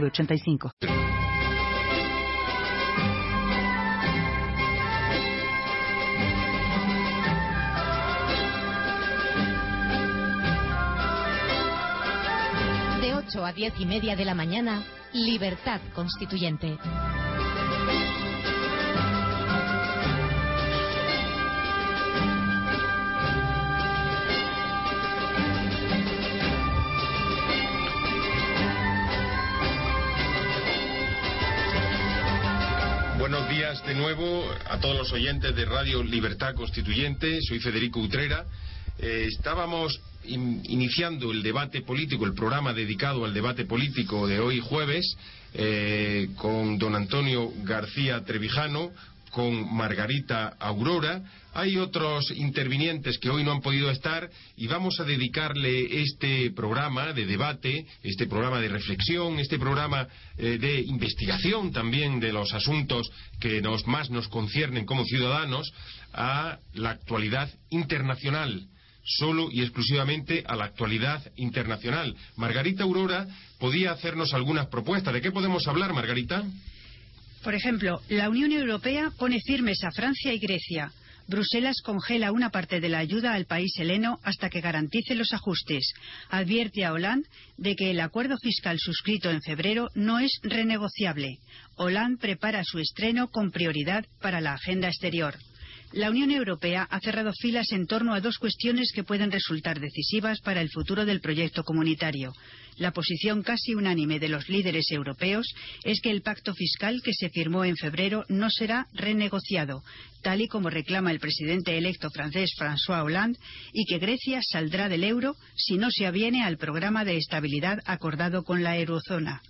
906985. De 8 a 10 y media de la mañana, Libertad Constituyente. Buenos días de nuevo a todos los oyentes de Radio Libertad Constituyente. Soy Federico Utrera. Eh, estábamos in- iniciando el debate político, el programa dedicado al debate político de hoy jueves, eh, con don Antonio García Trevijano, con Margarita Aurora. Hay otros intervinientes que hoy no han podido estar y vamos a dedicarle este programa de debate, este programa de reflexión, este programa eh, de investigación también de los asuntos que nos, más nos conciernen como ciudadanos a la actualidad internacional solo y exclusivamente a la actualidad internacional. Margarita Aurora podía hacernos algunas propuestas. ¿De qué podemos hablar, Margarita? Por ejemplo, la Unión Europea pone firmes a Francia y Grecia. Bruselas congela una parte de la ayuda al país heleno hasta que garantice los ajustes. Advierte a Hollande de que el acuerdo fiscal suscrito en febrero no es renegociable. Hollande prepara su estreno con prioridad para la agenda exterior. La Unión Europea ha cerrado filas en torno a dos cuestiones que pueden resultar decisivas para el futuro del proyecto comunitario. La posición casi unánime de los líderes europeos es que el pacto fiscal que se firmó en febrero no será renegociado, tal y como reclama el presidente electo francés François Hollande, y que Grecia saldrá del euro si no se aviene al programa de estabilidad acordado con la eurozona.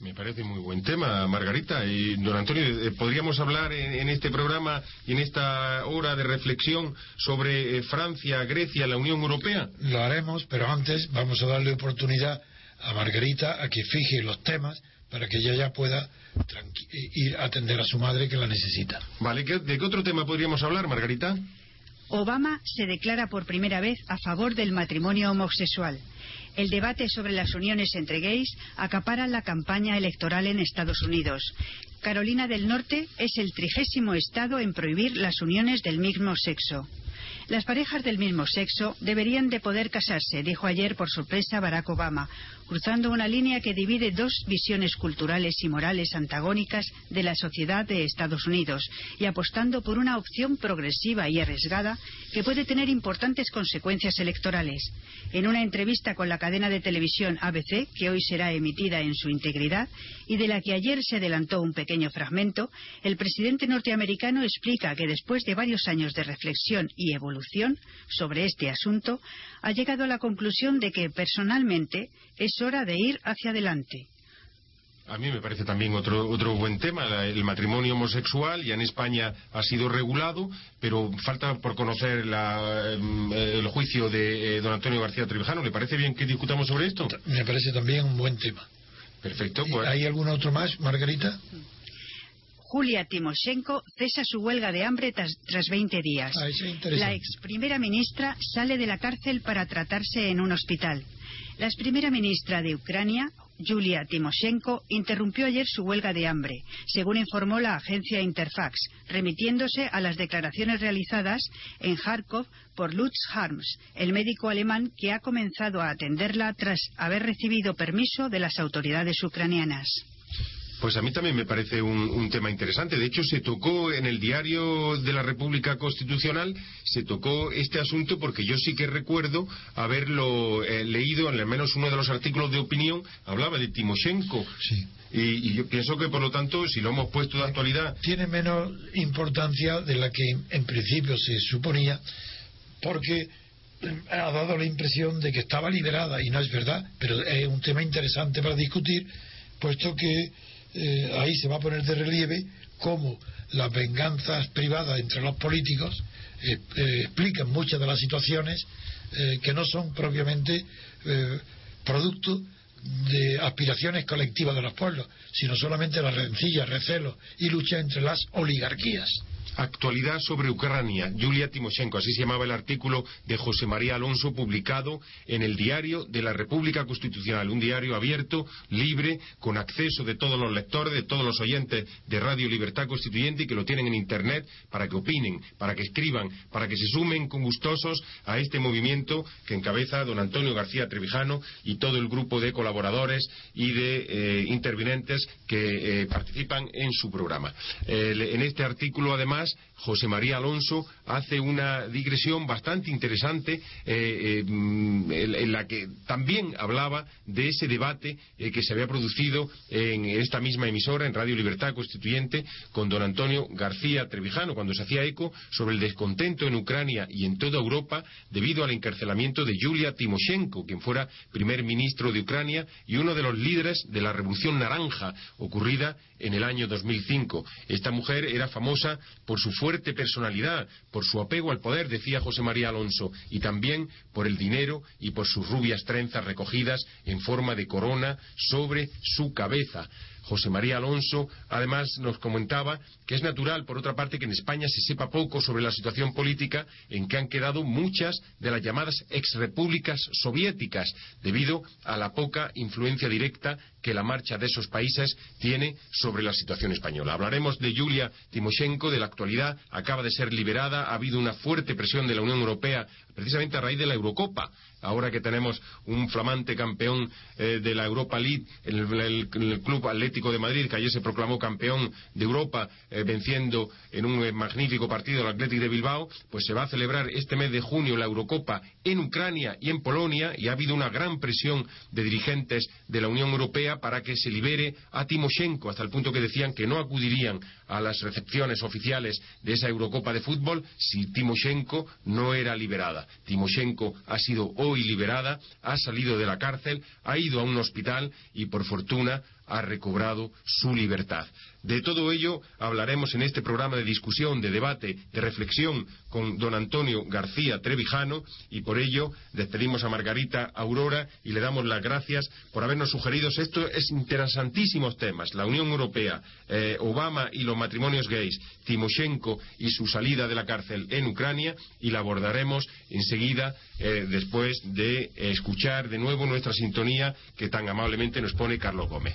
Me parece muy buen tema, Margarita. Y, don Antonio, eh, ¿podríamos hablar en, en este programa y en esta hora de reflexión sobre eh, Francia, Grecia, la Unión Europea? Lo haremos, pero antes vamos a darle oportunidad a Margarita a que fije los temas para que ella ya pueda eh, ir a atender a su madre que la necesita. Vale, ¿qué- ¿de qué otro tema podríamos hablar, Margarita? Obama se declara por primera vez a favor del matrimonio homosexual. El debate sobre las uniones entre gays acapara la campaña electoral en Estados Unidos. Carolina del Norte es el trigésimo estado en prohibir las uniones del mismo sexo. Las parejas del mismo sexo deberían de poder casarse, dijo ayer por sorpresa Barack Obama, cruzando una línea que divide dos visiones culturales y morales antagónicas de la sociedad de Estados Unidos y apostando por una opción progresiva y arriesgada que puede tener importantes consecuencias electorales. En una entrevista con la cadena de televisión ABC, que hoy será emitida en su integridad y de la que ayer se adelantó un pequeño fragmento, el presidente norteamericano explica que después de varios años de reflexión y evolución sobre este asunto, ha llegado a la conclusión de que personalmente es hora de ir hacia adelante. A mí me parece también otro, otro buen tema, la- el matrimonio homosexual. Ya en España ha sido regulado, pero falta por conocer la, em, el juicio de eh, don Antonio García Trevijano. ¿Le parece bien que discutamos sobre esto? Me parece también un buen tema. Perfecto. Pues, ¿Hay algún otro más, Margarita? Julia Timoshenko cesa su huelga de hambre tras, tras 20 días. Ah, es interesante. La ex primera ministra sale de la cárcel para tratarse en un hospital. La ex primera ministra de Ucrania, Yulia Timoshenko, interrumpió ayer su huelga de hambre, según informó la agencia Interfax, remitiéndose a las declaraciones realizadas en Kharkov por Lutz Harms, el médico alemán que ha comenzado a atenderla tras haber recibido permiso de las autoridades ucranianas. Pues a mí también me parece un, un tema interesante. De hecho, se tocó en el diario de la República Constitucional, se tocó este asunto porque yo sí que recuerdo haberlo eh, leído en al menos uno de los artículos de opinión, hablaba de Timoshenko. Sí. Y, y yo pienso que, por lo tanto, si lo hemos puesto de actualidad, Tiene menos importancia de la que en principio se suponía, porque ha dado la impresión de que estaba liberada y no es verdad, pero es un tema interesante para discutir puesto que eh, ahí se va a poner de relieve cómo las venganzas privadas entre los políticos eh, eh, explican muchas de las situaciones que no son propiamente producto de aspiraciones colectivas de los pueblos, sino solamente las rencillas, recelos y lucha entre las oligarquías. Actualidad sobre Ucrania. Yulia Timoshenko, así se llamaba el artículo de José María Alonso publicado en el diario de la República Constitucional, un diario abierto, libre, con acceso de todos los lectores, de todos los oyentes de Radio Libertad Constituyente y que lo tienen en Internet para que opinen, para que escriban, para que se sumen con gustosos a este movimiento que encabeza don Antonio García Trevijano y todo el grupo de colaboradores y de eh, intervinientes que eh, participan en su programa. en este artículo, además, atrás José María Alonso hace una digresión bastante interesante eh, eh, en, la que también hablaba de ese debate eh, que se había producido en esta misma emisora, en Radio Libertad Constituyente, con don Antonio García Trevijano, cuando se hacía eco sobre el descontento en Ucrania y en toda Europa debido al encarcelamiento de Yulia Timoshenko, quien fuera primer ministro de Ucrania y uno de los líderes de la Revolución Naranja ocurrida en el año 2005. Esta mujer era famosa por su fuerte personalidad, por su apego al poder, decía José María Alonso, y también por el dinero y por sus rubias trenzas recogidas en forma de corona sobre su cabeza. José María Alonso, además, nos comentaba que es natural, por otra parte, que en España se sepa poco sobre la situación política en que han quedado muchas de las llamadas exrepúblicas soviéticas, debido a la poca influencia directa que la marcha de esos países tiene sobre la situación española. Hablaremos de Yulia Timoshenko, de la actualidad, acaba de ser liberada, ha habido una fuerte presión de la Unión Europea, precisamente a raíz de la Eurocopa, ahora que tenemos un flamante campeón eh, de la Europa League, en el, Club Atlético de Madrid, que ayer se proclamó campeón de Europa, eh, venciendo en un eh, magnífico partido al Atlético de Bilbao, pues se va a celebrar este mes de junio la Eurocopa en Ucrania y en Polonia, y ha habido una gran presión de dirigentes de la Unión Europea para que se libere a Timoshenko, hasta el punto que decían que no acudirían a las recepciones oficiales de esa Eurocopa de fútbol si Timoshenko no era liberada. Timoshenko ha sido hoy liberada, ha salido de la cárcel, ha ido a un hospital y por fortuna ha recobrado su libertad. De todo ello hablaremos en este programa de discusión, de debate, de reflexión con don Antonio García Trevijano y por ello despedimos a Margarita Aurora y le damos las gracias por habernos sugerido estos interesantísimos temas. La Unión Europea, eh, Obama y los matrimonios gays, Timoshenko y su salida de la cárcel en Ucrania y la abordaremos enseguida eh, después de escuchar de nuevo nuestra sintonía que tan amablemente nos pone Carlos Gómez.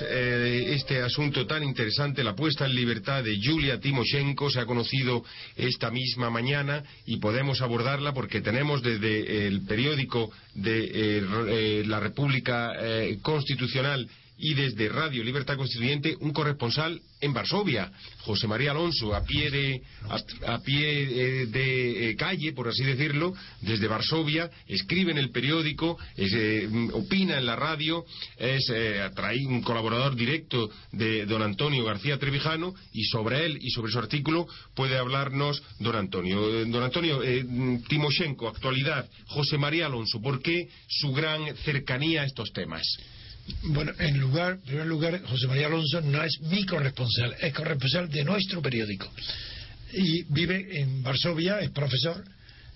Eh, este asunto tan interesante, la puesta en libertad de Yulia Timoshenko, se ha conocido esta misma mañana y podemos abordarla porque tenemos desde el periódico de eh, eh, la República Constitucional y desde Radio Libertad Constituyente un corresponsal en Varsovia, José María Alonso, a pie de, a, pie eh, de eh, calle, por así decirlo, desde Varsovia, escribe en el periódico, eh, opina en la radio, es un colaborador directo de don Antonio García Trevijano y sobre él y sobre su artículo puede hablarnos don Antonio. Don Antonio, Timoshenko, actualidad, José María Alonso, ¿por qué su gran cercanía a estos temas? Bueno, en lugar, primer lugar, José María Alonso no es mi corresponsal, es corresponsal de nuestro periódico. Y vive en Varsovia, es profesor,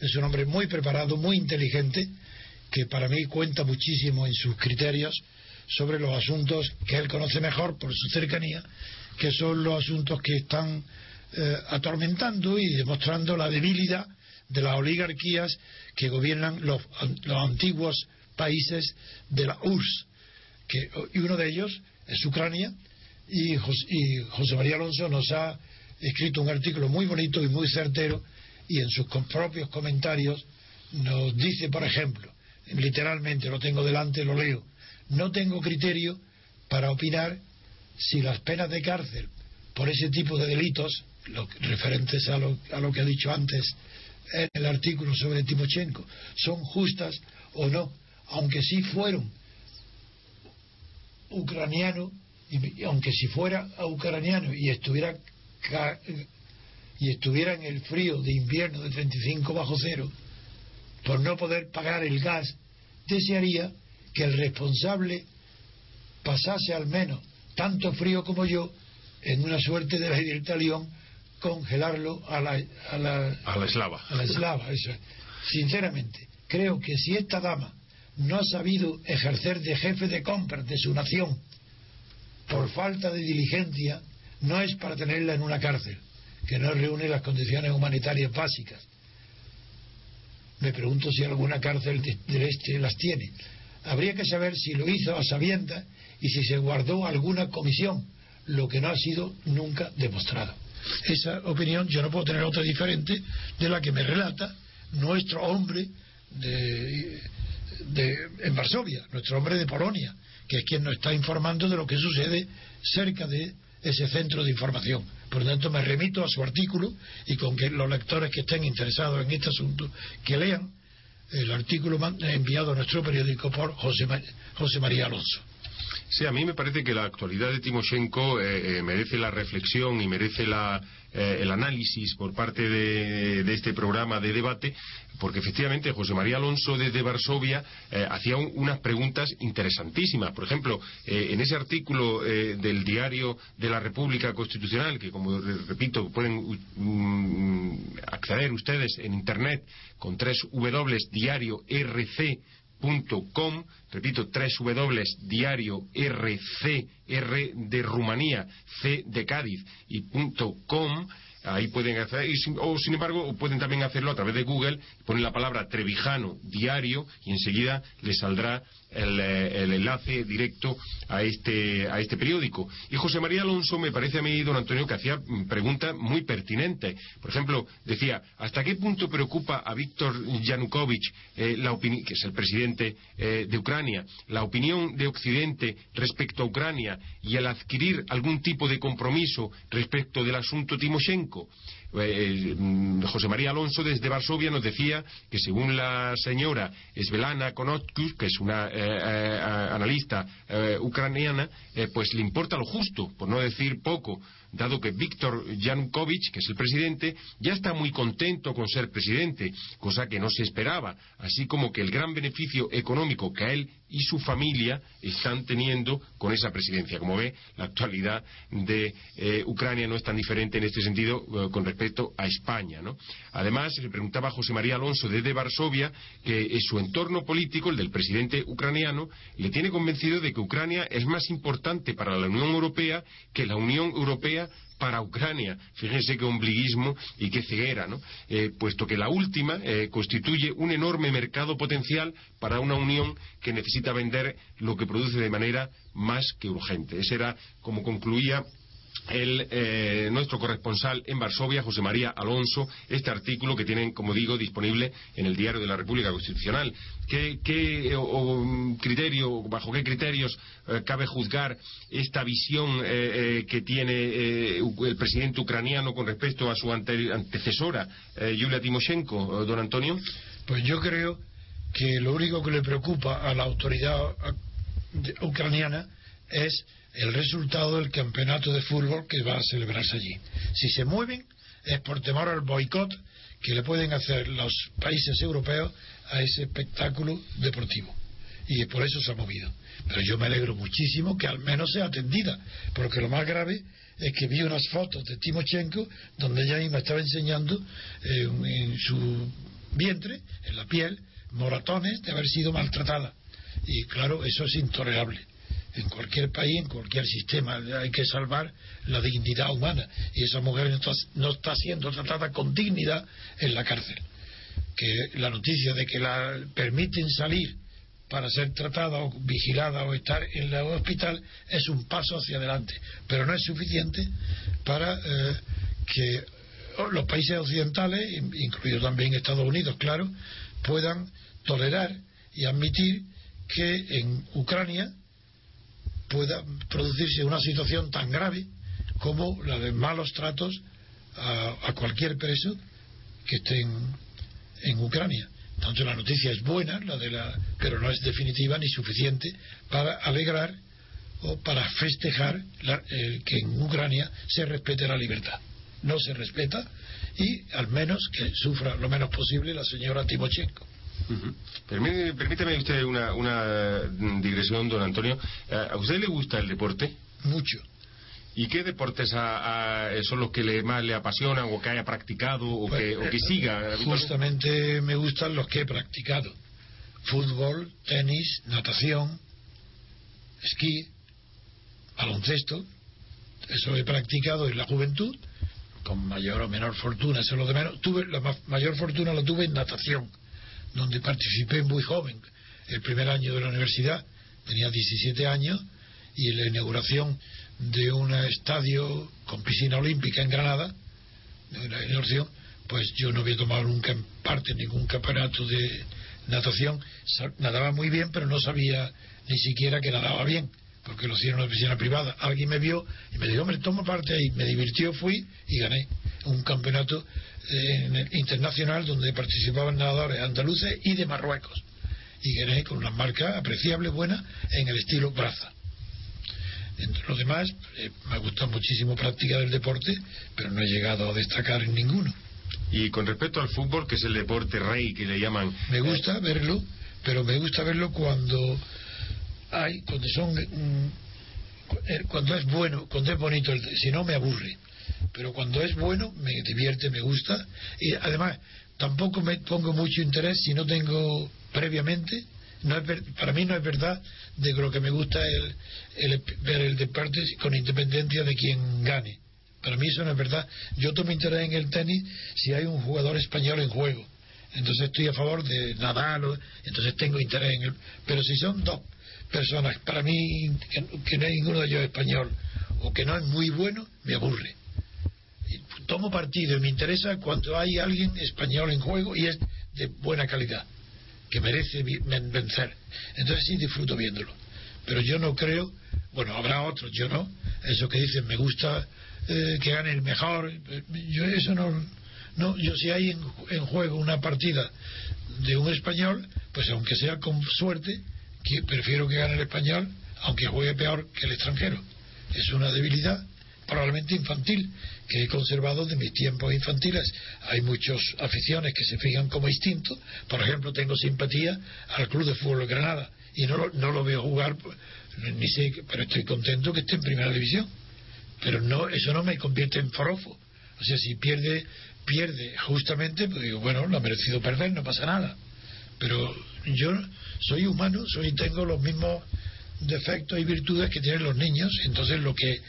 es un hombre muy preparado, muy inteligente, que para mí cuenta muchísimo en sus criterios sobre los asuntos que él conoce mejor por su cercanía, que son los asuntos que están eh, atormentando y demostrando la debilidad de las oligarquías que gobiernan los antiguos países de la URSS que, y uno de ellos es Ucrania, y José, María Alonso nos ha escrito un artículo muy bonito y muy certero, y en sus propios comentarios nos dice, por ejemplo, literalmente lo tengo delante, lo leo, no tengo criterio para opinar si las penas de cárcel por ese tipo de delitos, lo, referentes a lo, a lo que ha dicho antes en el artículo sobre Timochenko, son justas o no, aunque sí fueron ucraniano, y, aunque si fuera ucraniano y estuviera y estuviera en el frío de invierno de 35 bajo cero, por no poder pagar el gas, desearía que el responsable pasase al menos tanto frío como yo en una suerte de la talión congelarlo a la, a la, a la eslava. A la eslava, eso. Sinceramente, creo que si esta dama no ha sabido ejercer de jefe de compras de su nación por falta de diligencia, no es para tenerla en una cárcel, que no reúne las condiciones humanitarias básicas. Me pregunto si alguna cárcel del este las tiene. Habría que saber si lo hizo a sabiendas y si se guardó alguna comisión, lo que no ha sido nunca demostrado. Esa opinión yo no puedo tener otra diferente de la que me relata nuestro hombre de, en Varsovia, nuestro hombre de Polonia, que es quien nos está informando de lo que sucede cerca de ese centro de información. Por lo tanto, me remito a su artículo y con que los lectores que estén interesados en este asunto, que lean el artículo enviado a nuestro periódico por José, José María Alonso. Sí, a mí me parece que la actualidad de Timoshenko eh, eh, merece la reflexión y merece la, eh, el análisis por parte de, este programa de debate, porque efectivamente José María Alonso desde Varsovia hacía unas preguntas interesantísimas. Por ejemplo, en ese artículo del diario de la República Constitucional, que como repito, pueden mm, acceder ustedes en Internet con tres W diario RC com, repito, tres W, diario RC, R de Rumanía, C de Cádiz y punto com, ahí pueden hacer, o sin embargo, pueden también hacerlo a través de Google, ponen la palabra Trevijano diario y enseguida les saldrá eh, el, enlace directo a este, a este periódico. Y José María Alonso me parece a mí, don Antonio, que hacía preguntas muy pertinentes. Por ejemplo, decía, ¿hasta qué punto preocupa a Víctor Yanukovych, eh, que es el presidente eh, de Ucrania, la opinión de Occidente respecto a Ucrania y el adquirir algún tipo de compromiso respecto del asunto Timoshenko? Eh, mm, José María Alonso desde Varsovia nos decía que según la señora Svelana Konotkus, que es una eh, eh, analista ucraniana, pues le importa lo justo, por no decir poco, dado que Víctor Yanukovych, que es el presidente, ya está muy contento con ser presidente, cosa que no se esperaba, así como que el gran beneficio económico que a él y su familia están teniendo con esa presidencia. Como ve, la actualidad de eh, Ucrania no es tan diferente en este sentido eh, con respecto a España. Además, se preguntaba José María Alonso desde Varsovia que su entorno político, el del presidente ucraniano, le tiene convencido de que Ucrania es más importante para la Unión Europea que la Unión Europea para Ucrania. Fíjense qué ombliguismo y qué ceguera. Eh, puesto que la última eh, constituye un enorme mercado potencial para una Unión que necesita vender lo que produce de manera más que urgente. Ese era como concluía el, eh, nuestro corresponsal en Varsovia, José María Alonso, este artículo que tienen, como digo, disponible en el Diario de la República Constitucional. ¿Qué, criterio, bajo qué criterios eh, cabe juzgar esta visión eh, que tiene el presidente ucraniano con respecto a su antecesora, Yulia Timoshenko, don Antonio? Pues yo creo que lo único que le preocupa a la autoridad ucraniana es el resultado del campeonato de fútbol que va a celebrarse allí. Si se mueven es por temor al boicot que le pueden hacer los países europeos a ese espectáculo deportivo. Y por eso se ha movido. Pero yo me alegro muchísimo que al menos sea atendida, porque lo más grave es que vi unas fotos de Timochenko donde ella misma estaba enseñando eh, en su vientre, en la piel, moratones de haber sido maltratada. Y claro, eso es intolerable en cualquier país, en cualquier sistema. Hay que salvar la dignidad humana. Y esa mujer no está, siendo tratada con dignidad en la cárcel. Que la noticia de que la permiten salir para ser tratada o vigilada o estar en el hospital es un paso hacia adelante. Pero no es suficiente para eh, que los países occidentales, incluido también Estados Unidos, claro, puedan tolerar y admitir que en Ucrania pueda producirse una situación tan grave como la de malos tratos a, cualquier preso que esté en, Ucrania. Tanto la noticia es buena, la de la, pero no es definitiva ni suficiente para alegrar o para festejar que en Ucrania se respete la libertad. No se respeta y al menos que sufra lo menos posible la señora Timochenko. Permíteme usted una, una digresión, don Antonio. ¿A usted le gusta el deporte? Mucho. ¿Y qué deportes son los que le, más le apasionan o que haya practicado o, que, o que, siga? Eh, justamente me gustan los que he practicado. Fútbol, tenis, natación, esquí, baloncesto. Eso he practicado en la juventud, con mayor o menor fortuna, eso es lo de menos. Tuve, la mayor fortuna la tuve en natación, donde participé muy joven. El primer año de la universidad, tenía 17 años, y en la inauguración de un estadio con piscina olímpica en Granada, de una inauguración, pues yo no había tomado nunca en parte ningún campeonato de natación. Nadaba muy bien, pero no sabía ni siquiera que nadaba bien, porque lo hicieron en una piscina privada. Alguien me vio y me dijo, hombre, toma parte ahí. Me divirtió, fui y gané un campeonato eh, internacional donde participaban nadadores andaluces y de Marruecos. Y gané con una marca apreciable, buena, en el estilo braza. Entre los demás, eh, me gusta muchísimo práctica del deporte, pero no he llegado a destacar en ninguno. Y con respecto al fútbol, que es el deporte rey que le llaman. Me gusta verlo, pero me gusta verlo cuando hay, cuando son. Mm, eh, cuando es bueno, cuando es bonito, si no me aburre. Pero cuando es bueno, me divierte, me gusta. Y además, tampoco me pongo mucho interés si no tengo previamente no es para mí no es verdad de que lo que me gusta es el, ver el deporte con independencia de quien gane. Para mí eso no es verdad. Yo tomo interés en el tenis si hay un jugador español en juego. Entonces estoy a favor de Nadal, entonces tengo interés en él. Pero si son dos personas, para mí, que, no hay ninguno de ellos español, o que no es muy bueno, me aburre. tomo partido y me interesa cuando hay alguien español en juego y es de buena calidad que merece vencer. Entonces sí disfruto viéndolo. Pero yo no creo, bueno, habrá otros, yo no, eso que dicen, me gusta eh, que gane el mejor, yo eso no, no yo si hay en, juego una partida de un español, pues aunque sea con suerte, prefiero que gane el español, aunque juegue peor que el extranjero. Es una debilidad probablemente infantil, que he conservado de mis tiempos infantiles. Hay muchas aficiones que se fijan como instinto. Por ejemplo, tengo simpatía al Club de Fútbol de Granada y no lo, no lo veo jugar, ni sé, pero estoy contento que esté en primera división. Pero no, eso no me convierte en forofo. O sea, si pierde, pierde justamente, pues digo, bueno, lo ha merecido perder, no pasa nada. Pero yo soy humano, soy tengo los mismos defectos y virtudes que tienen los niños, entonces lo que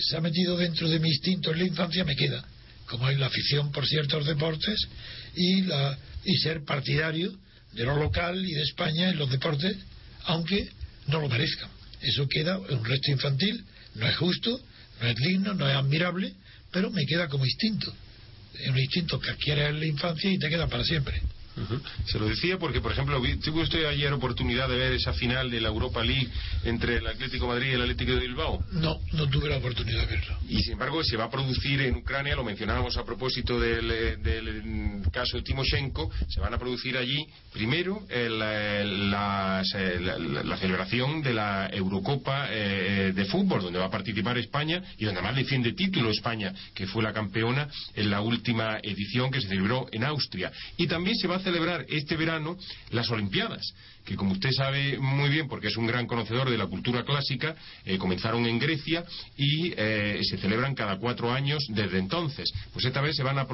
se ha metido dentro de mi instinto en la infancia me queda, como hay la afición por ciertos deportes y, la, y ser partidario de lo local y de España en los deportes, aunque no lo merezcan. Eso queda en un resto infantil, no es justo, no es digno, no es admirable, pero me queda como instinto. Es un instinto que adquiere en la infancia y te queda para siempre. Se lo decía porque, por ejemplo, ¿tuvo usted ayer oportunidad de ver esa final de la Europa League entre el Atlético Madrid y el Atlético de Bilbao? No, no tuve la oportunidad de verlo. Y sin embargo, se va a producir en Ucrania, lo mencionábamos a propósito del, eh, caso de Timoshenko, se van a producir allí, primero, la, celebración de la Eurocopa eh, de fútbol, donde va a participar España y donde además defiende título España, que fue la campeona en la última edición que se celebró en Austria. Y también se va a celebrar este verano las Olimpiadas que como usted sabe muy bien, porque es un gran conocedor de la cultura clásica, eh, comenzaron en Grecia y eh, se celebran cada cuatro años desde entonces. Pues esta vez se van a,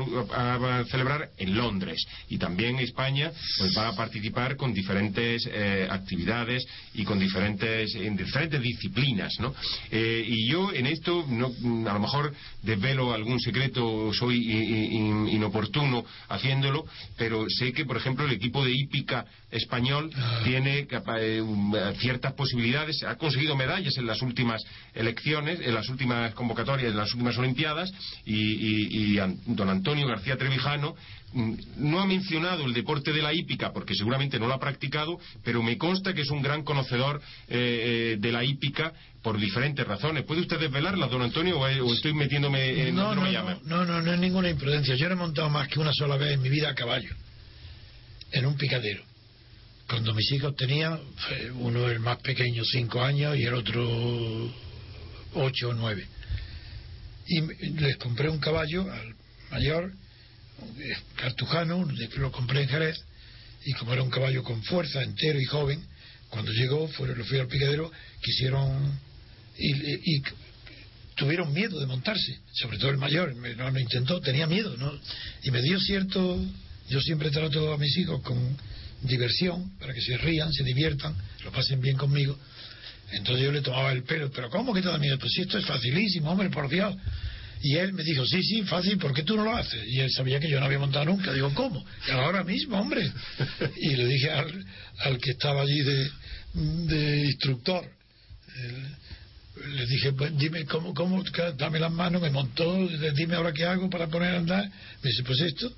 celebrar en Londres y también España pues va a participar con diferentes eh, actividades y con diferentes, en diferentes disciplinas, ¿no? y yo en esto, no, a lo mejor desvelo algún secreto, soy inoportuno haciéndolo, pero sé que, por ejemplo, el equipo de hípica español Ah. Tiene capa- eh, eh, ciertas posibilidades, ha conseguido medallas en las últimas elecciones, en las últimas convocatorias, en las últimas Olimpiadas, y, y- y don Antonio García Trevijano mm, no ha mencionado el deporte de la hípica porque seguramente no lo ha practicado, pero me consta que es un gran conocedor eh, eh, de la hípica por diferentes razones. ¿Puede usted desvelarla, don Antonio, o, estoy metiéndome en no, no, no, no, no, no es ninguna imprudencia. Yo no he montado más que una sola vez en mi vida a caballo, en un picadero. Cuando mis hijos tenían, uno el más pequeño, cinco años, y el otro ocho o nueve. Y les compré un caballo al mayor, cartujano, lo compré en Jerez, y como era un caballo con fuerza, entero y joven, cuando llegó, lo fui al picadero, quisieron y, y- tuvieron miedo de montarse, sobre todo el mayor, no lo intentó, tenía miedo, ¿no? Y me dio cierto, yo siempre trato a mis hijos con diversión, para que se rían, se diviertan, lo pasen bien conmigo. Entonces yo le tomaba el pelo, pero ¿cómo que te da miedo? Pues si esto es facilísimo, hombre, por Dios. Y él me dijo, sí, sí, fácil, ¿por qué tú no lo haces? Y él sabía que yo no había montado nunca. Digo, ¿cómo? "Y ahora mismo, hombre. Y le dije al, al que estaba allí de, de instructor, el- le dije, pues dime cómo, cómo, dame las manos, me montó, dime ahora qué hago para poner a andar. Me dice, pues esto,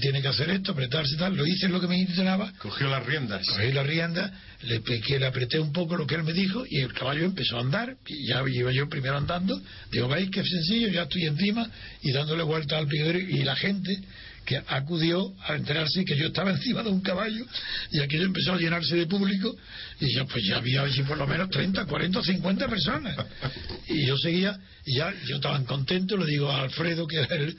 tiene que hacer esto, apretarse tal. Lo hice lo que me intencionaba, Cogió las riendas. cogí la rienda, le piqué, le apreté un poco lo que él me dijo y el caballo empezó a andar. Y ya iba yo primero andando. Digo, veis qué sencillo, ya estoy encima y dándole vuelta al picadero y la gente que acudió a enterarse que yo estaba encima de un caballo y aquello empezó a llenarse de público y ya pues ya había allí por lo menos 30, 40, 50 personas y yo seguía y ya yo estaba contento le digo a Alfredo que era el,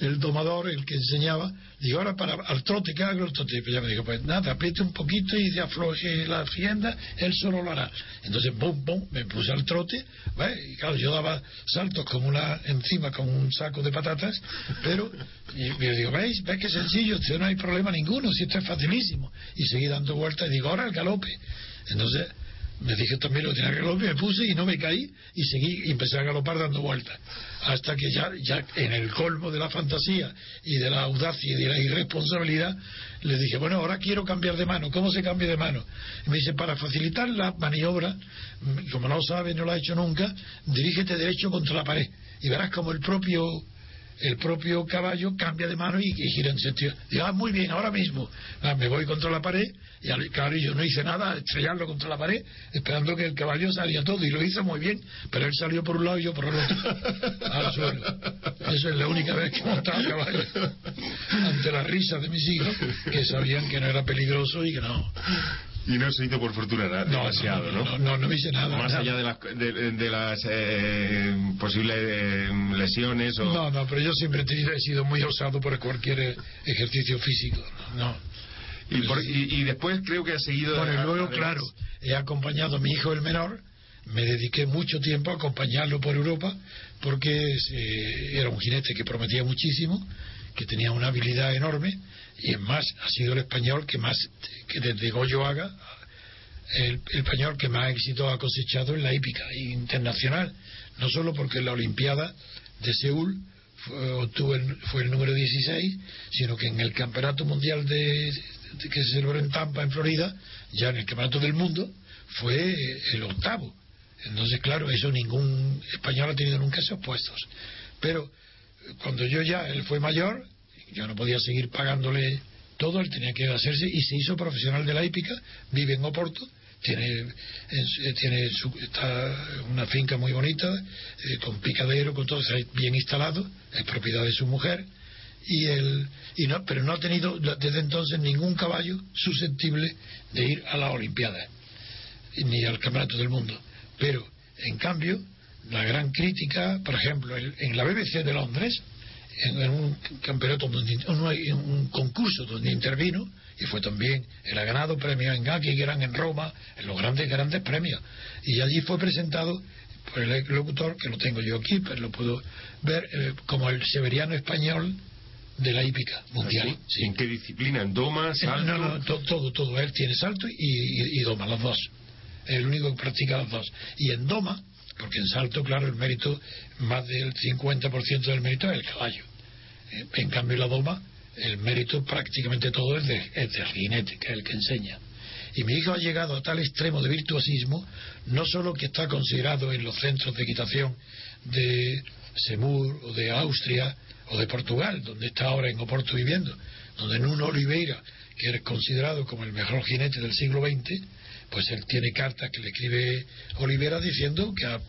el domador, el que enseñaba, digo, ahora para al trote, ¿qué hago el trote? Pues ya me dijo, pues nada, apriete un poquito y de afloje la rienda, él solo lo hará. Entonces, bum, bum, me puse al trote, ¿ves? y claro, yo daba saltos como una, encima con un saco de patatas, pero, y, y digo, ¿veis? ¿Ves qué sencillo? No hay problema ninguno, si esto es facilísimo. Y seguí dando vueltas y digo, ahora el galope. Entonces, me dije también lo tenía que galope, me puse y no me caí y seguí y empecé a galopar dando vueltas. Hasta que ya, ya en el colmo de la fantasía y de la audacia y de la irresponsabilidad, le dije, bueno, ahora quiero cambiar de mano. ¿Cómo se cambia de mano? Y me dice, para facilitar la maniobra, como no sabe, no lo ha hecho nunca, dirígete derecho contra la pared. Y verás como el propio el propio caballo cambia de mano y, y gira en sentido. Digo, ah, muy bien, ahora mismo. Ah, me voy contra la pared y al- claro, yo no hice nada, estrellarlo contra la pared, esperando que el caballo salía todo y lo hizo muy bien, pero él salió por un lado y yo por el otro, al suelo. Eso es la única vez que he montado a caballo. Ante la risa de mis hijos, que sabían que no era peligroso y que no. Y no se hizo por fortuna na- No, demasiado, ¿no? no, no, no hice nada. Más nada. allá de las, de, de las eh, posibles eh, lesiones o... No, no, pero yo siempre he, sido muy osado por cualquier ejercicio físico. No. Y, por- y- y después creo que ha seguido... Y a- luego, claro, he acompañado a mi hijo el menor, me dediqué mucho tiempo a acompañarlo por Europa, porque eh, era un jinete que prometía muchísimo, que tenía una habilidad enorme, y es más, ha sido el español que más, que desde Goyo Haga, el, el español que más éxito ha cosechado en la hípica internacional, no solo porque en la Olimpiada de Seúl fue, obtuvo el- fue el número 16, sino que en el Campeonato Mundial de- que se celebró en Tampa, en Florida, ya en el Campeonato del Mundo, fue el octavo. Entonces, claro, eso ningún español ha tenido nunca esos puestos. Pero eh, cuando yo ya, él fue mayor, yo no podía seguir pagándole todo, él tenía que hacerse y se hizo profesional de la hípica, vive en Oporto, tiene, eh, tiene su- está una finca muy bonita, eh, con picadero, con todo, está bien instalado, es propiedad de su mujer, y él, y no, pero no ha tenido desde entonces ningún caballo susceptible de ir a la Olimpiada ni al Campeonato del Mundo. Pero, en cambio, la gran crítica, por ejemplo, el- en la BBC de Londres, en, un campeonato, donde, un, concurso donde intervino, y fue también, él ha ganado premios en Gaki, Gran en Roma, en los grandes, grandes premios. Y allí fue presentado por el locutor, que lo tengo yo aquí, pero lo puedo ver, eh, como el severiano español de la hípica mundial. Sí. ¿En qué disciplina? ¿En doma, salto? No, no, to- todo, todo. Él tiene salto y, y- y doma, los dos. Es el único que practica los dos. Y en doma, porque en salto, claro, el mérito, más del 50% del mérito es el caballo. Eh, En cambio, la doma, el mérito prácticamente todo es, de, es del jinete, que es el que enseña. Y mi hijo ha llegado a tal extremo de virtuosismo, no solo que está considerado en los centros de equitación de Semur o de Austria o de Portugal, donde está ahora en Oporto viviendo, donde en un Oliveira, que es considerado como el mejor jinete del siglo XX, pues él tiene cartas que le escribe Olivera diciendo que ha,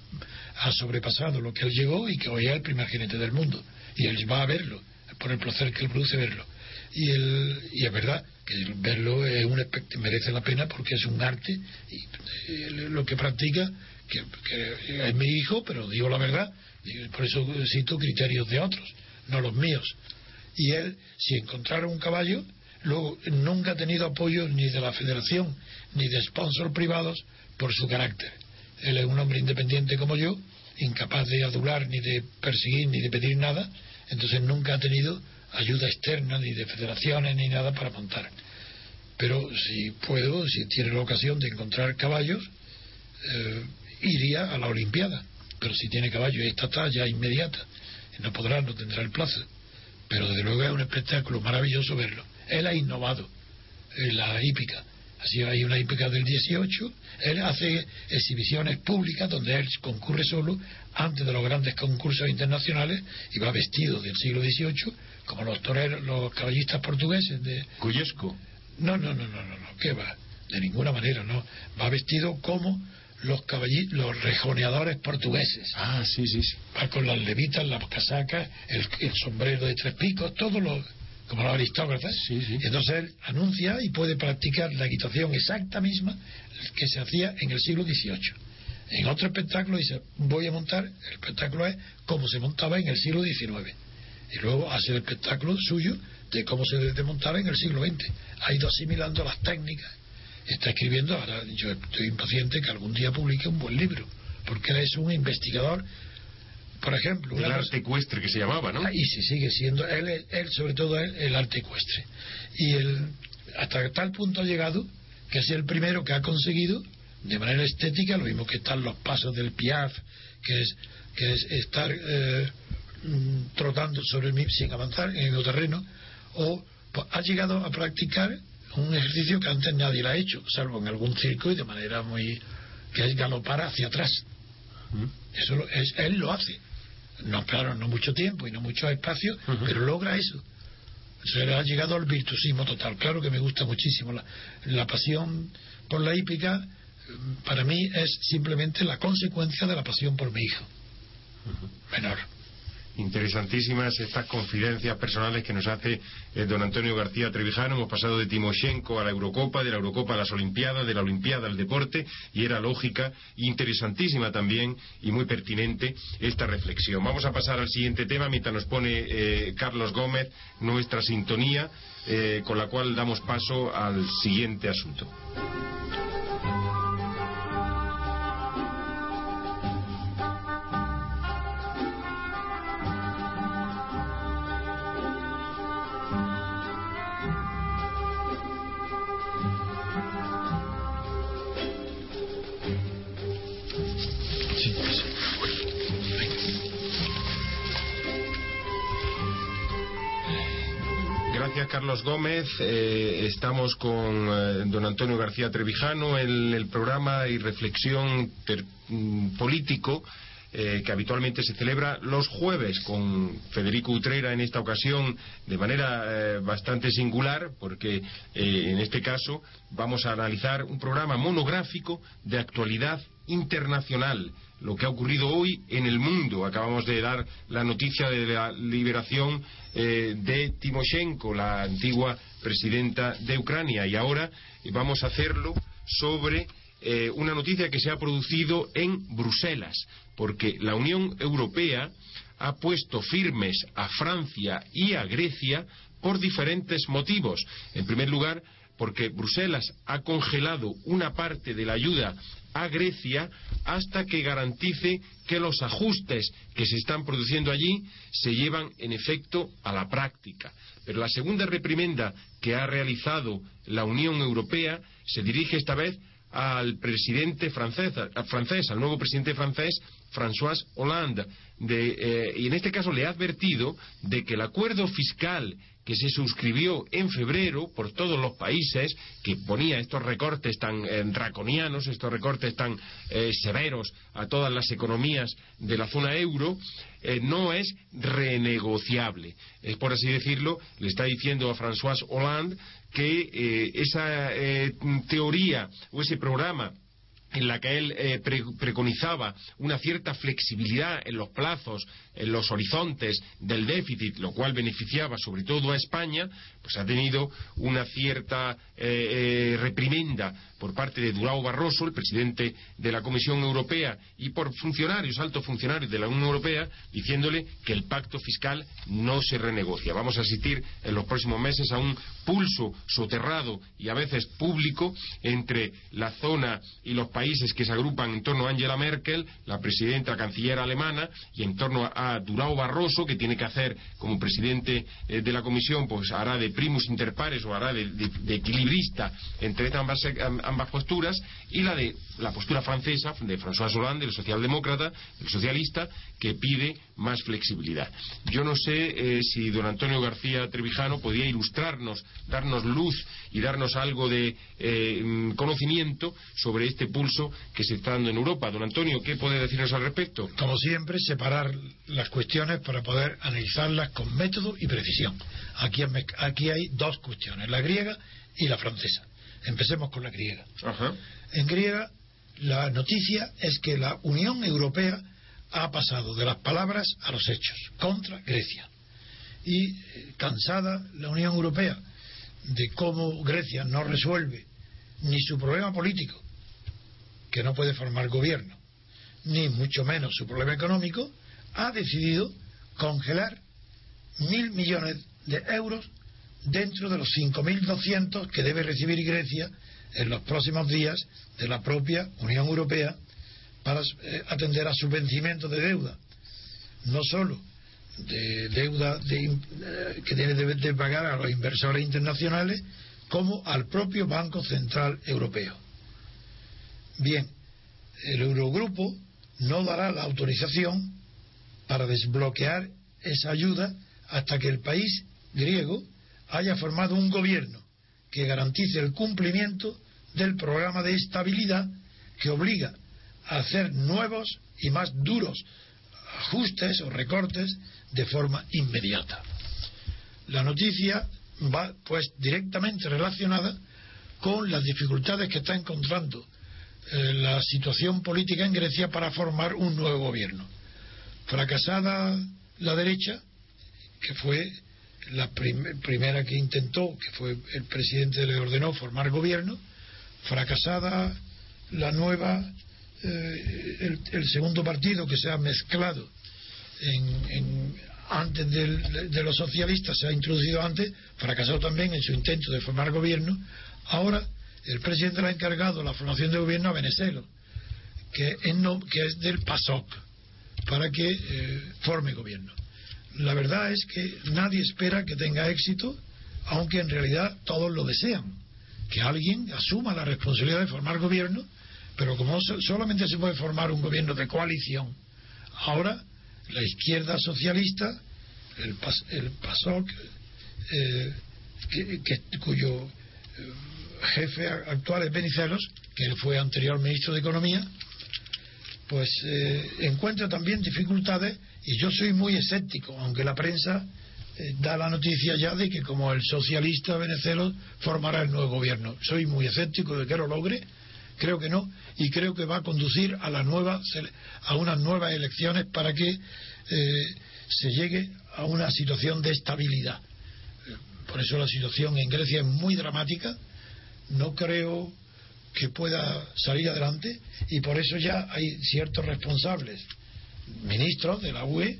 sobrepasado lo que él llegó y que hoy es el primer jinete del mundo. Y él va a verlo, por el placer que él produce verlo. Y, el, y es verdad que verlo es un, merece la pena porque es un arte y, lo que practica, que, que, es mi hijo, pero digo la verdad, por eso cito criterios de otros, no los míos. Y él, si encontrara un caballo, luego nunca ha tenido apoyo ni de la federación ni de sponsors privados por su carácter. Él es un hombre independiente como yo, incapaz de adular, ni de perseguir, ni de pedir nada, entonces nunca ha tenido ayuda externa, ni de federaciones, ni nada para montar. Pero si puedo, si tiene la ocasión de encontrar caballos, eh, iría a la Olimpiada. Pero si tiene caballos esta talla inmediata, no podrá, no tendrá el plazo. Pero desde luego es un espectáculo maravilloso verlo. Él ha innovado en la hípica Así hay una hípica del 18. Él hace exhibiciones públicas donde él concurre solo antes de los grandes concursos internacionales y va vestido del siglo XVIII como los toreros, los caballistas portugueses de. Cuyesco. No, no, no, no, no, no, ¿qué va? De ninguna manera, no. Va vestido como los los rejoneadores portugueses. Ah, sí, sí, sí. Va con las levitas, las casacas, el, el sombrero de tres picos, todo lo como los aristócratas. Sí, sí. Entonces él anuncia y puede practicar la equitación exacta misma que se hacía en el siglo XVIII. En otro espectáculo dice, voy a montar, el espectáculo es como se montaba en el siglo XIX. Y luego hace el espectáculo suyo de cómo se debe montar en el siglo XX. Ha ido asimilando las técnicas. Está escribiendo, ahora yo estoy impaciente que algún día publique un buen libro, porque él es un investigador por ejemplo. El arte ecuestre que se llamaba, ¿no? Ah, y si sigue siendo, él, él sobre todo él, el arte ecuestre. Y el, hasta tal punto ha llegado que es el primero que ha conseguido, de manera estética, lo mismo que están los pasos del Piaf, que es, que es estar eh, mm, trotando sobre mí sin avanzar en el terreno, o pues, ha llegado a practicar un ejercicio que antes nadie lo ha hecho, salvo en algún circo y de manera muy. que es galopar hacia atrás. Eso es, él lo hace no claro, no mucho tiempo y no mucho espacio, pero logra eso. Se le ha llegado al virtuosismo total. Claro que me gusta muchísimo. La, la pasión por la hípica, para mí, es simplemente la consecuencia de la pasión por mi hijo. Menor interesantísimas estas confidencias personales que nos hace eh, don Antonio García Trevijano. Hemos pasado de Timoshenko a la Eurocopa, de la Eurocopa a las Olimpiadas, de la Olimpiada al deporte, y era lógica, interesantísima también y muy pertinente esta reflexión. Vamos a pasar al siguiente tema mientras nos pone eh, Carlos Gómez nuestra sintonía, eh, con la cual damos paso al siguiente asunto. Carlos Gómez. Eh, estamos con eh, don Antonio García Trevijano en el programa y reflexión mm, político eh, que habitualmente se celebra los jueves con Federico Utrera en esta ocasión de manera bastante singular porque en este caso vamos a analizar un programa monográfico de actualidad internacional lo que ha ocurrido hoy en el mundo. Acabamos de dar la noticia de la liberación eh, de Timoshenko, la antigua presidenta de Ucrania, y ahora vamos a hacerlo sobre eh, una noticia que se ha producido en Bruselas, porque la Unión Europea ha puesto firmes a Francia y a Grecia por diferentes motivos. En primer lugar, porque Bruselas ha congelado una parte de la ayuda a Grecia hasta que garantice que los ajustes que se están produciendo allí se llevan en efecto a la práctica. Pero la segunda reprimenda que ha realizado la Unión Europea se dirige esta vez al presidente francés, al nuevo presidente francés, François Hollande. De, y en este caso le ha advertido de que el acuerdo fiscal que se suscribió en febrero por todos los países, que ponía estos recortes tan eh, draconianos, estos recortes tan eh, severos a todas las economías de la zona euro, eh, no es renegociable. Es por así decirlo, le está diciendo a François Hollande que esa teoría o ese programa en la que él eh, preconizaba una cierta flexibilidad en los plazos, en los horizontes del déficit, lo cual beneficiaba sobre todo a España, pues ha tenido una cierta eh, eh, reprimenda por parte de Durao Barroso, el presidente de la Comisión Europea, y por funcionarios, altos funcionarios de la Unión Europea, diciéndole que el pacto fiscal no se renegocia. Vamos a asistir en los próximos meses a un pulso soterrado y a veces público entre la zona y los países que se agrupan en torno a Angela Merkel, la presidenta canciller alemana, y en torno a Durao Barroso, que tiene que hacer como presidente eh, de la Comisión, pues hará de primus inter pares o hará de, equilibrista entre estas ambas, posturas, y la de la postura francesa de François Hollande, el socialdemócrata, el socialista, que pide más flexibilidad. Yo no sé eh, si don Antonio García Trevijano podía ilustrarnos, darnos luz y darnos algo de eh, conocimiento sobre este pulso que se está dando en Europa. Don Antonio, ¿qué puede decirnos al respecto? Como siempre, separar las cuestiones para poder analizarlas con método y precisión. Aquí, aquí hay dos cuestiones, la griega y la francesa. Empecemos con la griega. En griega, la noticia es que la Unión Europea ha pasado de las palabras a los hechos contra Grecia. Y eh, cansada la Unión Europea de cómo Grecia no resuelve ni su problema político, que no puede formar gobierno, ni mucho menos su problema económico, ha decidido congelar mil millones de euros dentro de los 5.200 que debe recibir Grecia en los próximos días de la propia Unión Europea para eh, atender a su vencimiento de deuda. No solo de deuda eh, que tiene de pagar a los inversores internacionales, como al propio Banco Central Europeo. Bien, el Eurogrupo no dará la autorización para desbloquear esa ayuda hasta que el país griego haya formado un gobierno que garantice el cumplimiento del programa de estabilidad que obliga hacer nuevos y más duros ajustes o recortes de forma inmediata. La noticia va pues directamente relacionada con las dificultades que está encontrando eh, la situación política en Grecia para formar un nuevo gobierno. Fracasada la derecha, que fue la primera que intentó, que fue el presidente le ordenó formar gobierno, fracasada la nueva, eh, el, segundo partido que se ha mezclado en, antes de los socialistas, se ha introducido antes, fracasado también en su intento de formar gobierno. Ahora el presidente le ha encargado la formación de gobierno a Venecelo, que es, no, que es del PASOK, para que eh, forme gobierno. La verdad es que nadie espera que tenga éxito, aunque en realidad todos lo desean, que alguien asuma la responsabilidad de formar gobierno, pero como solamente se puede formar un gobierno de coalición, ahora la izquierda socialista, el, el PASOK, eh, cuyo eh, jefe actual es Benicelos, que él fue anterior ministro de Economía, pues eh, encuentra también dificultades y yo soy muy escéptico, aunque la prensa da la noticia ya de que como el socialista Benicelos formará el nuevo gobierno. Soy muy escéptico de que lo logre, creo que no y creo que va a conducir a la nueva a unas nuevas elecciones para que eh, se llegue a una situación de estabilidad. Por eso la situación en Grecia es muy dramática. No creo que pueda salir adelante y por eso ya hay ciertos responsables ministros de la UE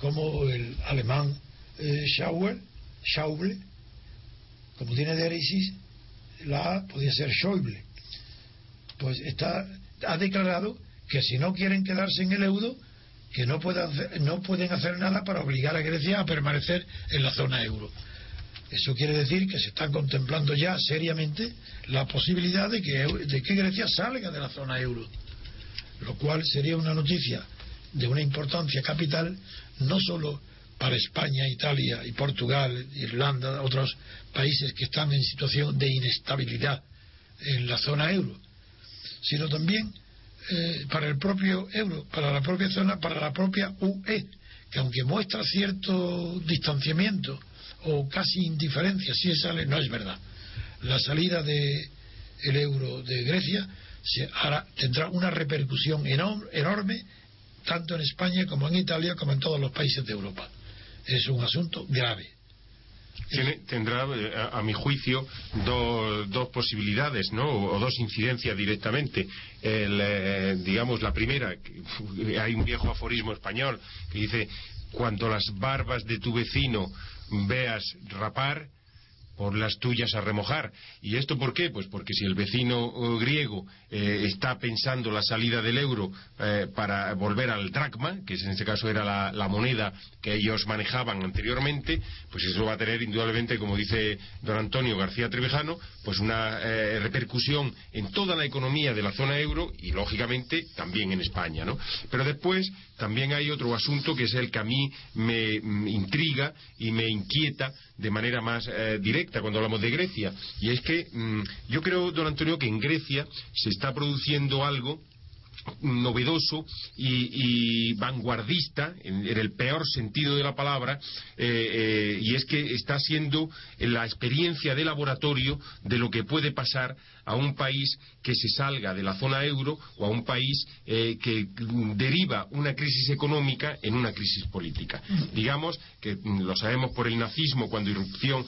como el alemán eh, Schauble. Como tiene diéresis la A podría ser Schäuble pues está, ha declarado que si no quieren quedarse en el euro, que no, no pueden hacer nada para obligar a Grecia a permanecer en la zona euro. Eso quiere decir que se está contemplando ya seriamente la posibilidad de que, de que Grecia salga de la zona euro, lo cual sería una noticia de una importancia capital no solo para España, Italia y Portugal, Irlanda, otros países que están en situación de inestabilidad en la zona euro, sino también eh, para el propio euro, para la propia zona, para la propia UE, que aunque muestra cierto distanciamiento o casi indiferencia si sale, no es verdad. La salida del el euro de Grecia se hará, tendrá una repercusión enorme tanto en España como en Italia como en todos los países de Europa. Es un asunto grave. Tendrá, eh, a, mi juicio, dos posibilidades, ¿no? O, dos incidencias directamente. Eh, digamos, la primera, hay un viejo aforismo español que dice: cuando las barbas de tu vecino veas rapar, por las tuyas a remojar. ¿Y esto por qué? Pues porque si el vecino eh, griego eh, está pensando la salida del euro eh, para volver al dracma, que en este caso era la, moneda que ellos manejaban anteriormente, pues eso va a tener indudablemente, como dice don Antonio García Trevejano, pues una repercusión en toda la economía de la zona euro y lógicamente también en España, ¿no? Pero después también hay otro asunto que es el que a mí me intriga y me inquieta de manera más eh, cuando hablamos de Grecia. Y es que mm, yo creo, don Antonio, que en Grecia se está produciendo algo novedoso y, vanguardista, en, el peor sentido de la palabra, eh, eh, y es que está siendo la experiencia de laboratorio de lo que puede pasar a un país que se salga de la zona euro o a un país eh, que deriva una crisis económica en una crisis política. Digamos que mm, lo sabemos por el nazismo cuando irrupción,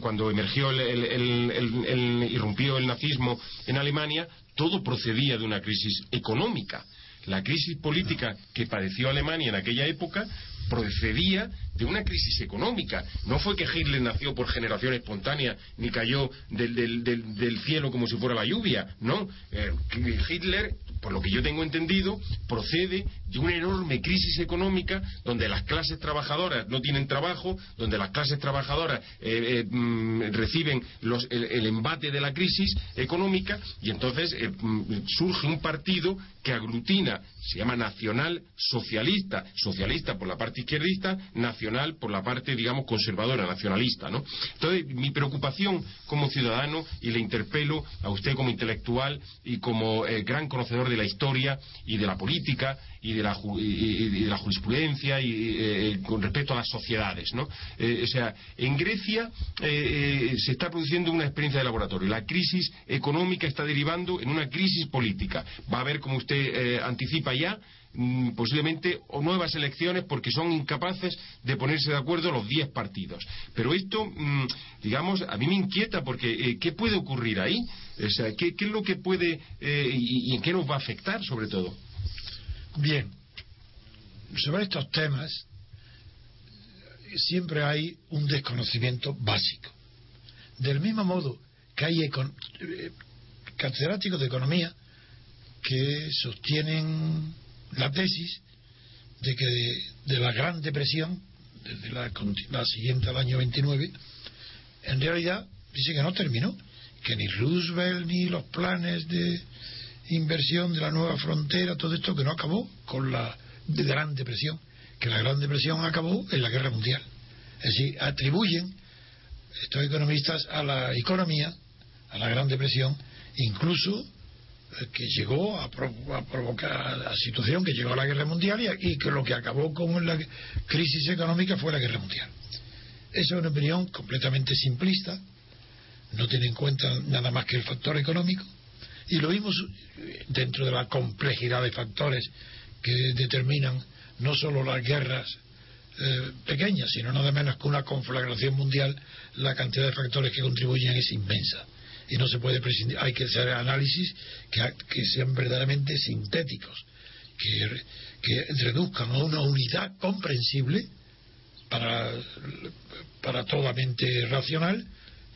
cuando emergió el, irrumpió el nazismo en Alemania, todo procedía de una crisis económica. La crisis política que padeció Alemania en aquella época procedía de una crisis económica. No fue que Hitler nació por generación espontánea ni cayó del, cielo como si fuera la lluvia. No, eh, Hitler, por lo que yo tengo entendido, procede de una enorme crisis económica donde las clases trabajadoras no tienen trabajo, donde las clases trabajadoras eh, eh, mm, reciben el, embate de la crisis económica y entonces mm, surge un partido que aglutina, se llama nacional socialista, socialista por la parte izquierdista, nacional por la parte, digamos, conservadora, nacionalista, ¿no? Entonces, mi preocupación como ciudadano, y le interpelo a usted como intelectual y como eh, gran conocedor de la historia y de la política y de la, de la jurisprudencia y eh, eh, con respecto a las sociedades, ¿no? o sea, en Grecia se está produciendo una experiencia de laboratorio. La crisis económica está derivando en una crisis política. Va a haber, como usted anticipa ya, Mm, posiblemente o nuevas elecciones porque son incapaces de ponerse de acuerdo los 10 partidos. Pero esto, mm, digamos, a mí me inquieta porque eh, ¿qué puede ocurrir ahí? O sea, ¿qué, es lo que puede eh, y, en qué nos va a afectar sobre todo? Bien, sobre estos temas siempre hay un desconocimiento básico. Del mismo modo que hay eh, catedráticos de economía que sostienen la tesis de que de, la Gran Depresión, desde la, la, siguiente al año 29, en realidad dice que no terminó, que ni Roosevelt ni los planes de inversión de la nueva frontera, todo esto que no acabó con la Gran Depresión, que la Gran Depresión acabó en la Guerra Mundial. Es decir, atribuyen estos economistas a la economía, a la Gran Depresión, incluso que llegó a, provocar la situación que llegó a la guerra mundial y, que lo que acabó con la crisis económica fue la guerra mundial. Esa es una opinión completamente simplista, no tiene en cuenta nada más que el factor económico y lo vimos dentro de la complejidad de factores que determinan no solo las guerras eh, pequeñas, sino nada menos que una conflagración mundial, la cantidad de factores que contribuyen es inmensa y no se puede prescindir. Hay que hacer análisis que, sean verdaderamente sintéticos, que, que, reduzcan a una unidad comprensible para, para toda mente racional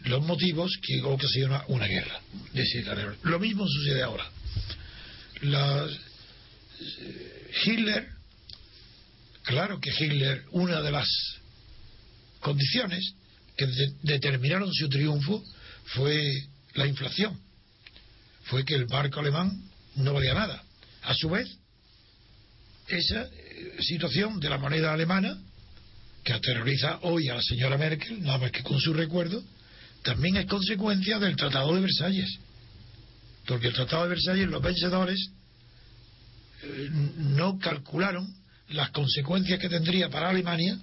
los motivos que ocasionan una guerra. Lo mismo sucede ahora. Hitler, claro que Hitler, una de las condiciones que determinaron su triunfo fue la inflación. Fue que el barco alemán no valía nada. A su vez, esa eh, situación de la moneda alemana, que aterroriza hoy a la señora Merkel, nada más que con su recuerdo, también es consecuencia del Tratado de Versalles. Porque el Tratado de Versalles, los vencedores eh, no calcularon las consecuencias que tendría para Alemania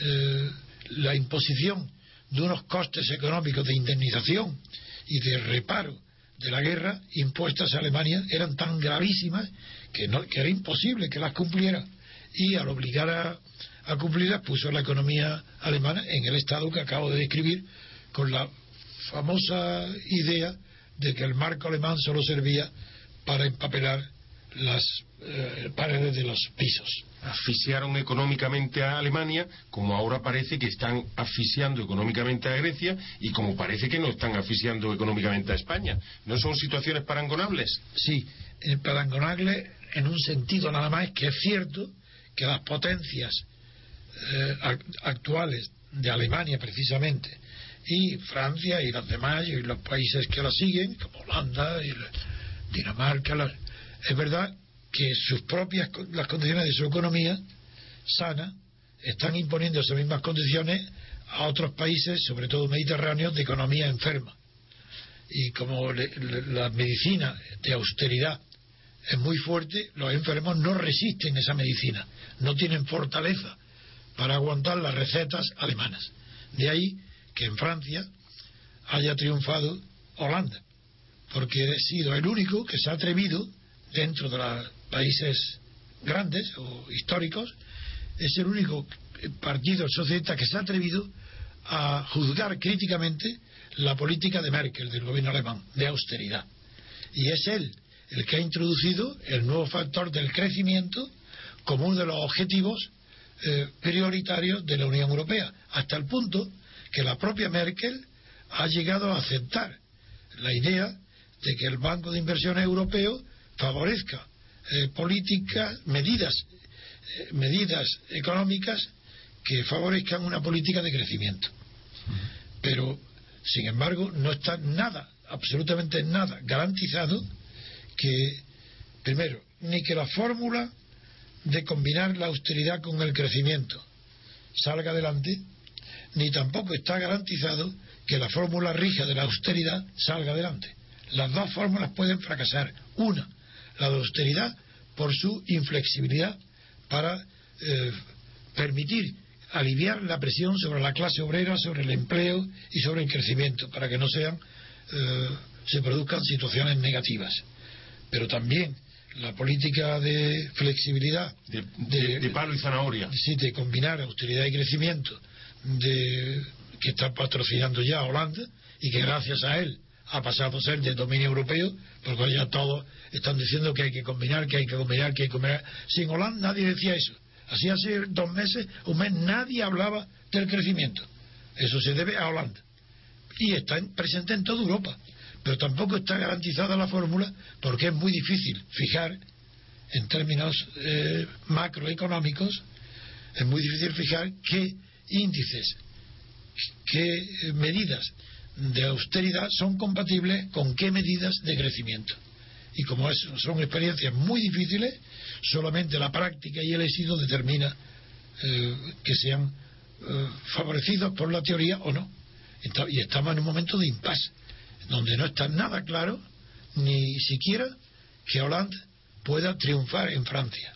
eh, la imposición de unos costes económicos de indemnización y de reparo de la guerra impuestas a Alemania eran tan gravísimas que, no, era imposible que las cumpliera. Y al obligar a, a cumplirlas puso la economía alemana en el estado que acabo de describir con la famosa idea de que el marco alemán solo servía para empapelar las eh, paredes de los pisos. Asfixiaron económicamente a Alemania, como ahora parece que están asfixiando económicamente a Grecia y como parece que no están asfixiando económicamente a España. ¿No son situaciones parangonables? Sí, parangonables en un sentido nada más que es cierto que las potencias eh, actuales de Alemania precisamente y Francia y los demás y los países que la siguen como Holanda y Dinamarca es verdad que sus propias las condiciones de su economía sana están imponiendo esas mismas condiciones a otros países, sobre todo mediterráneos, de economía enferma. Y como la medicina de austeridad es muy fuerte, los enfermos no resisten esa medicina, no tienen fortaleza para aguantar las recetas alemanas. De ahí que en Francia haya triunfado Holanda, porque ha sido el único que se ha atrevido dentro de los países grandes o históricos, es el único partido socialista que se ha atrevido a juzgar críticamente la política de Merkel, del gobierno alemán, de austeridad. Y es él el que ha introducido el nuevo factor del crecimiento como uno de los objetivos eh, prioritarios de la Unión Europea, hasta el punto que la propia Merkel ha llegado a aceptar la idea de que el Banco de Inversiones Europeo favorezca eh, políticas, medidas, eh, medidas económicas que favorezcan una política de crecimiento. Pero, sin embargo, no está nada, absolutamente nada garantizado que, primero, ni que la fórmula de combinar la austeridad con el crecimiento salga adelante, ni tampoco está garantizado que la fórmula rija de la austeridad salga adelante. Las dos fórmulas pueden fracasar. Una, la de austeridad por su inflexibilidad para eh, permitir aliviar la presión sobre la clase obrera, sobre el empleo y sobre el crecimiento, para que no sean eh, se produzcan situaciones negativas. Pero también la política de flexibilidad de, de, palo y zanahoria sí, de combinar austeridad y crecimiento de, que está patrocinando ya Holanda y que gracias a él ha pasado a ser de dominio europeo, porque ya todos están diciendo que hay que combinar, que hay que combinar, que hay que combinar. Sin Holanda nadie decía eso. Así hace dos meses, un mes, nadie hablaba del crecimiento. Eso se debe a Holanda. Y está presente en toda Europa. Pero tampoco está garantizada la fórmula porque es muy difícil fijar, en términos eh, macroeconómicos, es muy difícil fijar qué índices, qué medidas de austeridad son compatibles con qué medidas de crecimiento. Y como son experiencias muy difíciles, solamente la práctica y el éxito determina eh, que sean eh, favorecidos por la teoría o no. Y estamos en un momento de impasse, donde no está nada claro ni siquiera que Hollande pueda triunfar en Francia,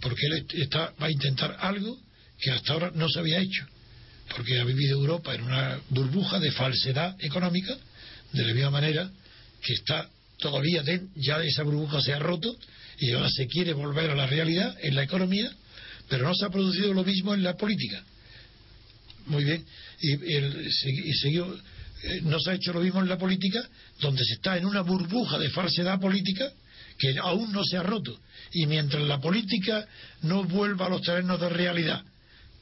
porque él está, va a intentar algo que hasta ahora no se había hecho porque ha vivido Europa en una burbuja de falsedad económica, de la misma manera que está todavía de, ya esa burbuja se ha roto y ahora se quiere volver a la realidad en la economía, pero no se ha producido lo mismo en la política. Muy bien, y, siguió, eh, no se ha hecho lo mismo en la política, donde se está en una burbuja de falsedad política que aún no se ha roto. Y mientras la política no vuelva a los terrenos de realidad,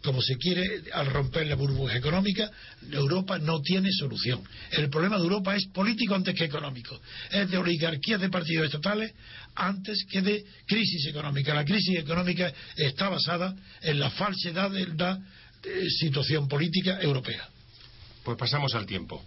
como se quiere al romper la burbuja económica, Europa no tiene solución. El problema de Europa es político antes que económico. Es de oligarquías de partidos estatales antes que de crisis económica. La crisis económica está basada en la falsedad de la eh, situación política europea. Pues pasamos al tiempo.